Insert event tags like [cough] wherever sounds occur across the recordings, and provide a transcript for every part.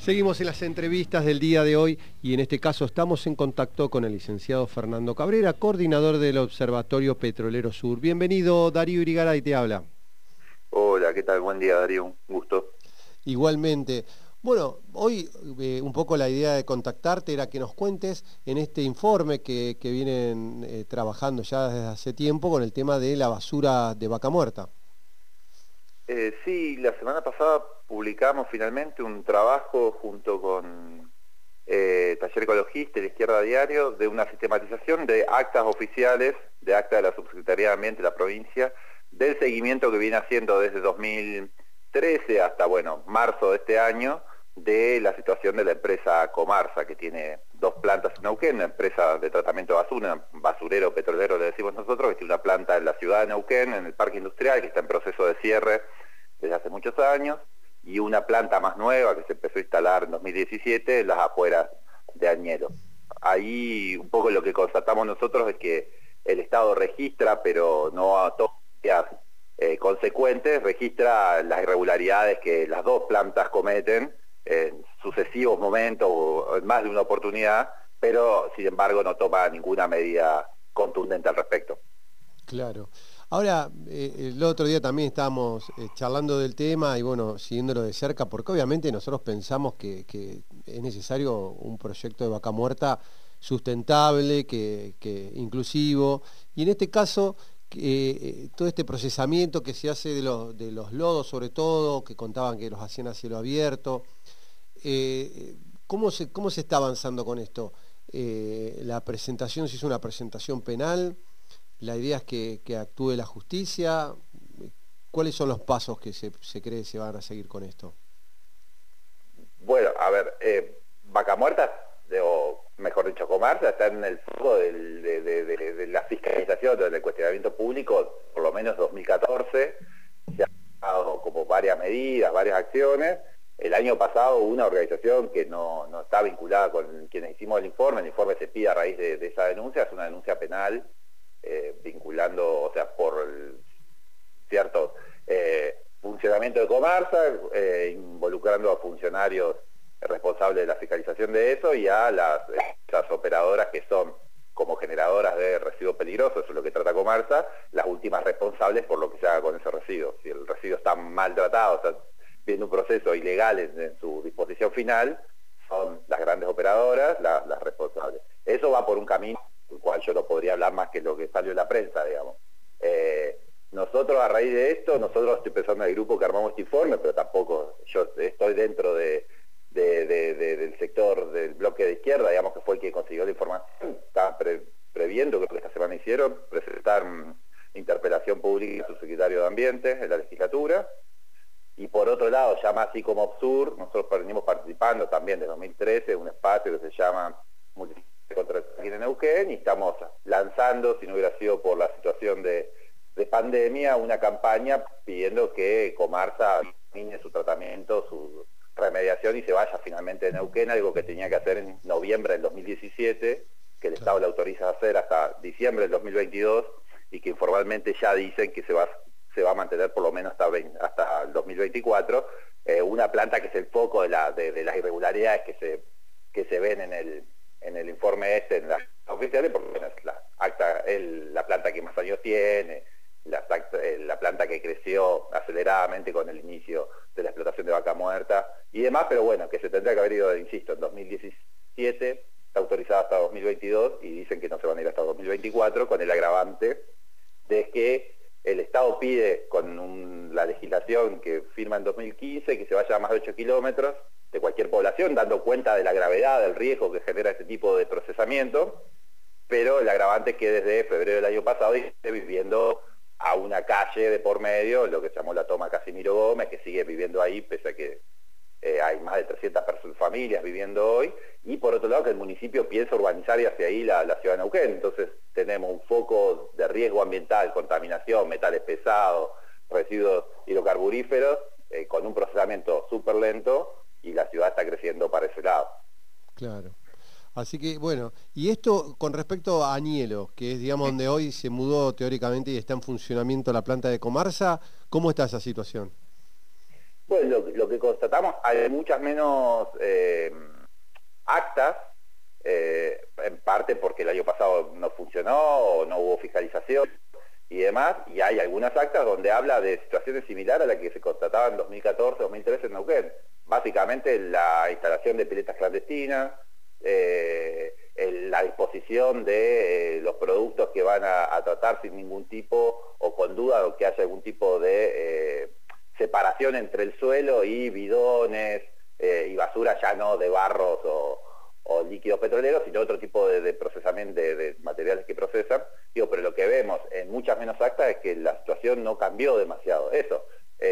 Seguimos en las entrevistas del día de hoy y en este caso estamos en contacto con el licenciado Fernando Cabrera, coordinador del Observatorio Petrolero Sur. Bienvenido, Darío Irigaray te habla. Hola, ¿qué tal? Buen día, Darío. Un gusto. Igualmente. Bueno, hoy eh, un poco la idea de contactarte era que nos cuentes en este informe que, vienen eh, trabajando ya desde hace tiempo con el tema de la basura de vaca muerta. Eh, sí, la semana pasada publicamos finalmente un trabajo junto con eh, Taller Ecologista y la Izquierda Diario de una sistematización de actas oficiales, de acta de la Subsecretaría de Ambiente de la provincia, del seguimiento que viene haciendo desde 2013 hasta, bueno, marzo de este año, de la situación de la empresa Comarsa, que tiene dos plantas en Neuquén, una empresa de tratamiento de basura, basurero petrolero le decimos nosotros, que tiene una planta en la ciudad de Neuquén, en el parque industrial, que está en proceso de cierre muchos años, y una planta más nueva que se empezó a instalar en 2017 en las afueras de Añelo. Ahí un poco lo que constatamos nosotros es que el Estado registra, pero no a todas eh, consecuentes, registra las irregularidades que las dos plantas cometen en sucesivos momentos o en más de una oportunidad, pero sin embargo no toma ninguna medida contundente al respecto. Claro. Ahora, eh, el otro día también estábamos eh, charlando del tema y bueno, siguiéndolo de cerca, porque obviamente nosotros pensamos que, es necesario un proyecto de vaca muerta sustentable, que, inclusivo, y en este caso eh, todo este procesamiento que se hace de, de, los lodos sobre todo, que contaban que los hacían a cielo abierto, ¿cómo, se, ¿cómo se está avanzando con esto? la presentación, se hizo una presentación penal, la idea es que, actúe la justicia. ¿Cuáles son los pasos que se, cree se van a seguir con esto? Bueno, a ver, eh, Vaca Muerta, o mejor dicho, Comarsa, está en el foco de, la fiscalización, del cuestionamiento público, por lo menos 2014. Se han dado como varias medidas, varias acciones. El año pasado una organización que no, está vinculada con quienes hicimos el informe, el informe se pide a raíz de, esa denuncia, es una denuncia penal eh, vinculando, o sea, por el cierto eh, funcionamiento de Comarsa, eh, involucrando a funcionarios responsables de la fiscalización de eso y a las, operadoras que son como generadoras de residuos peligrosos, eso es lo que trata Comarsa, las últimas responsables por lo que se haga con ese residuo. Si el residuo está maltratado, está viendo un proceso ilegal en, su disposición final, son las grandes operadoras las responsables. Eso va por un camino el cual yo no podría hablar más que lo que salió en la prensa, digamos. Eh, nosotros a raíz de esto, nosotros estoy pensando en el grupo que armamos este informe, pero tampoco yo estoy dentro de, del sector del bloque de izquierda, digamos que fue el que consiguió la información, estaba previendo, creo que esta semana hicieron, presentar interpelación pública a su secretario de Ambiente en la legislatura. Y por otro lado, ya más así como Obsur, nosotros venimos participando también de 2013 en un espacio que se llama contra el en Neuquén y estamos lanzando, si no hubiera sido por la situación de, pandemia, una campaña pidiendo que Comarsa termine su tratamiento, su remediación y se vaya finalmente de Neuquén, algo que tenía que hacer en noviembre del 2017, que el Estado le autoriza a hacer hasta diciembre del 2022 y que informalmente ya dicen que se va, a mantener por lo menos hasta, hasta el 2024, eh, una planta que es el foco de, la, de, las irregularidades que se ven en el, en el informe este, en las oficiales, porque es la, planta que más años tiene, la, la planta que creció aceleradamente con el inicio de la explotación de vaca muerta y demás, pero bueno, que se tendría que haber ido, insisto, en 2017, está autorizada hasta 2022 y dicen que no se van a ir hasta 2024 con el agravante de que el Estado pide con la legislación que firma en 2015 que se vaya a más de 8 kilómetros de cualquier población, dando cuenta de la gravedad del riesgo que genera este tipo de procesamiento, pero el agravante es que desde febrero del año pasado esté viviendo a una calle de por medio, lo que llamó la toma Casimiro Gómez, que sigue viviendo ahí, pese a que eh, hay más de 300 familias viviendo hoy, y por otro lado que el municipio piensa urbanizar y hacia ahí la, ciudad de Neuquén. Entonces tenemos un foco de riesgo ambiental, contaminación, metales pesados, residuos hidrocarburíferos, eh, con un procesamiento súper lento y la ciudad está creciendo para ese lado. Claro. Así que, bueno, y esto con respecto a Añelo, que es, digamos, donde hoy se mudó teóricamente y está en funcionamiento la planta de Comarsa, ¿cómo está esa situación? Bueno, lo, que constatamos, hay muchas menos eh, actas, eh, en parte porque el año pasado no funcionó o no hubo fiscalización y demás, y hay algunas actas donde habla de situaciones similares a las que se constataban en 2014, 2013 en Neuquén. Básicamente la instalación de piletas clandestinas, eh, la disposición de eh, los productos que van a, tratar sin ningún tipo o con duda o que haya algún tipo de eh, separación entre el suelo y bidones y basura ya no de barros o, líquidos petroleros, sino otro tipo de, procesamiento de, materiales que procesan. Digo, pero lo que vemos en muchas menos actas es que la situación no cambió demasiado. Eso,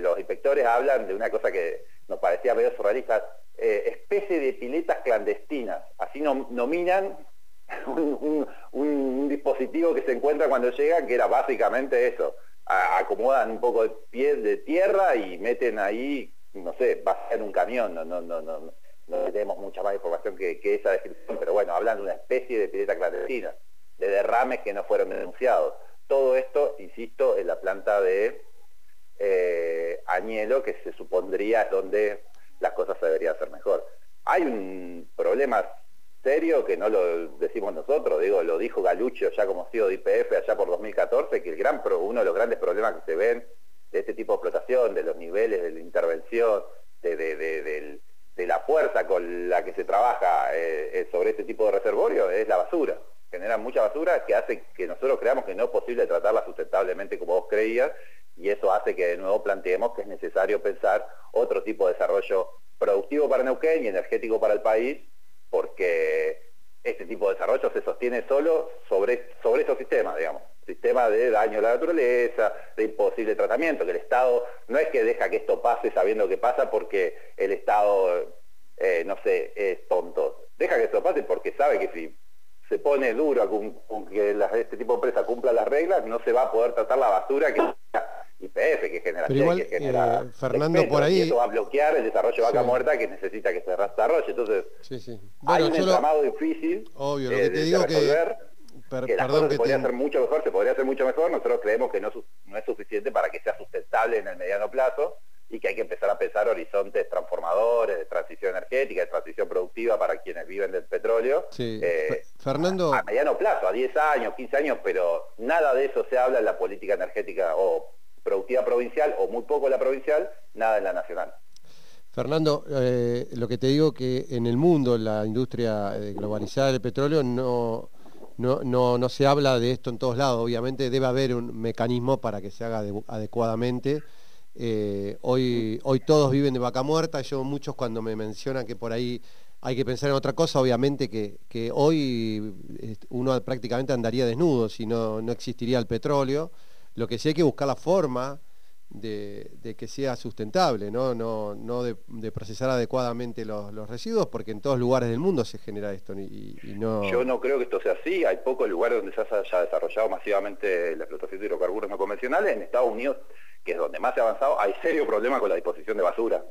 los inspectores hablan de una cosa que nos parecía medio surrealista, eh, especie de piletas clandestinas. Así nominan [laughs] un, dispositivo que se encuentra cuando llegan, que era básicamente eso. acomodan un poco de pies de tierra y meten ahí, no sé, en un camión, no, no, no, no, no tenemos mucha más información que, esa descripción, pero bueno, hablan de una especie de pileta clandestina, de derrames que no fueron denunciados. Todo esto, insisto, en la planta de eh, Añelo, que se supondría donde las cosas se deberían hacer mejor. Hay un problema serio que no lo decimos nosotros, digo, lo dijo Galucho ya como CEO de IPF allá por 2014, que el gran uno de los grandes problemas que se ven de este tipo de explotación, de los niveles de la intervención, de, la fuerza con la que se trabaja eh, eh, sobre este tipo de reservorio, es la basura. Generan mucha basura que hace que nosotros creamos que no es posible tratarla sustentablemente como vos creías y eso hace que de nuevo planteemos que es necesario pensar otro tipo de desarrollo productivo para Neuquén y energético para el país, porque este tipo de desarrollo se sostiene solo sobre, sobre esos sistemas, digamos, sistemas de daño a la naturaleza, de imposible tratamiento, que el Estado no es que deja que esto pase sabiendo que pasa porque el Estado, eh, no sé, es tonto, deja que esto pase porque sabe que si se pone duro con, que este tipo de empresa cumpla las reglas, no se va a poder tratar la basura que IPF, que genera, que genera eh, Fernando por ahí eso va a bloquear el desarrollo de vaca muerta que necesita que se desarrolle. Entonces, hay un entramado difícil obvio, lo que te digo que, que las cosas se podría hacer mucho mejor, se podría hacer mucho mejor. Nosotros creemos que no, no es suficiente para que sea sustentable en el mediano plazo y que hay que empezar a pensar horizontes transformadores, de transición energética, de transición productiva para quienes viven del petróleo. Eh, Fernando... A, mediano plazo, a 10 años, 15 años, pero nada de eso se habla en la política energética o productiva provincial o muy poco la provincial, nada en la nacional. Fernando, eh, lo que te digo que en el mundo, la industria eh, globalizada del petróleo, no, no, no, se habla de esto en todos lados. Obviamente debe haber un mecanismo para que se haga adecuadamente. Eh, hoy, hoy todos viven de vaca muerta, yo muchos cuando me mencionan que por ahí hay que pensar en otra cosa, obviamente que, que hoy uno prácticamente andaría desnudo si no, no existiría el petróleo. Lo que sí hay que buscar la forma de, que sea sustentable, no, no, no de, procesar adecuadamente los, residuos, porque en todos lugares del mundo se genera esto. Y, no... Yo no creo que esto sea así. Hay pocos lugares donde se haya desarrollado masivamente la explotación de hidrocarburos no convencionales. En Estados Unidos, que es donde más se ha avanzado, hay serio problema con la disposición de basura.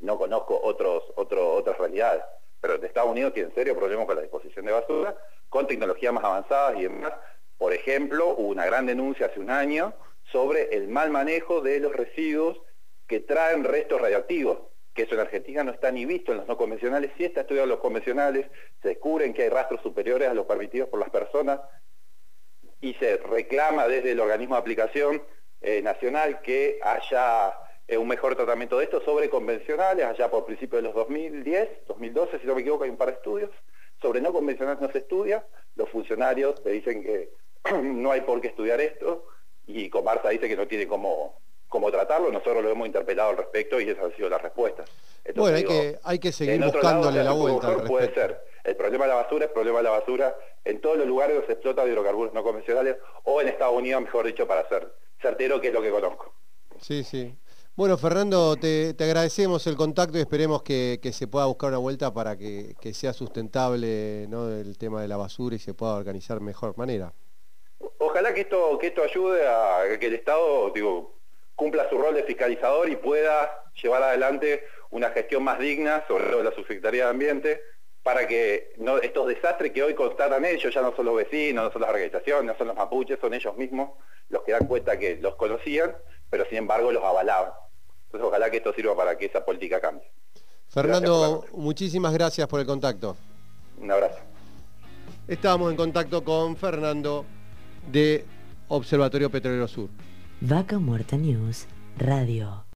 No conozco otros, otras realidades. Pero en Estados Unidos tienen serio problema con la disposición de basura, con tecnologías más avanzadas y demás por ejemplo, hubo una gran denuncia hace un año sobre el mal manejo de los residuos que traen restos radioactivos, que eso en Argentina no está ni visto en los no convencionales, sí está estudiado en los convencionales, se descubren que hay rastros superiores a los permitidos por las personas y se reclama desde el organismo de aplicación eh, nacional que haya eh, un mejor tratamiento de esto sobre convencionales, allá por principios de los 2010, 2012, si no me equivoco, hay un par de estudios, sobre no convencionales no se estudia, los funcionarios te dicen que [clears throat] no hay por qué estudiar esto y Comarsa dice que no tiene cómo, cómo tratarlo, nosotros lo hemos interpelado al respecto y esas han sido las respuestas. bueno, hay, que, hay que seguir buscándole la vuelta. puede ser. El problema de la basura es problema de la basura en todos los lugares donde se explota hidrocarburos no convencionales o en Estados Unidos, mejor dicho, para ser certero, que es lo que conozco. Sí, sí. Bueno, Fernando, te, agradecemos el contacto y esperemos que, se pueda buscar una vuelta para que, sea sustentable ¿no? el tema de la basura y se pueda organizar de mejor manera. Ojalá que esto, que esto ayude a que el Estado digo, cumpla su rol de fiscalizador y pueda llevar adelante una gestión más digna, sobre todo de la Subsecretaría de Ambiente, para que estos desastres que hoy constatan ellos, ya no son los vecinos, no son las organizaciones, no son los mapuches, son ellos mismos los que dan cuenta que los conocían, pero sin embargo los avalaban. Entonces ojalá que esto sirva para que esa política cambie. Fernando, muchísimas gracias por el contacto. Un abrazo. Estábamos en contacto con Fernando de Observatorio Petrolero Sur. Vaca Muerta News Radio.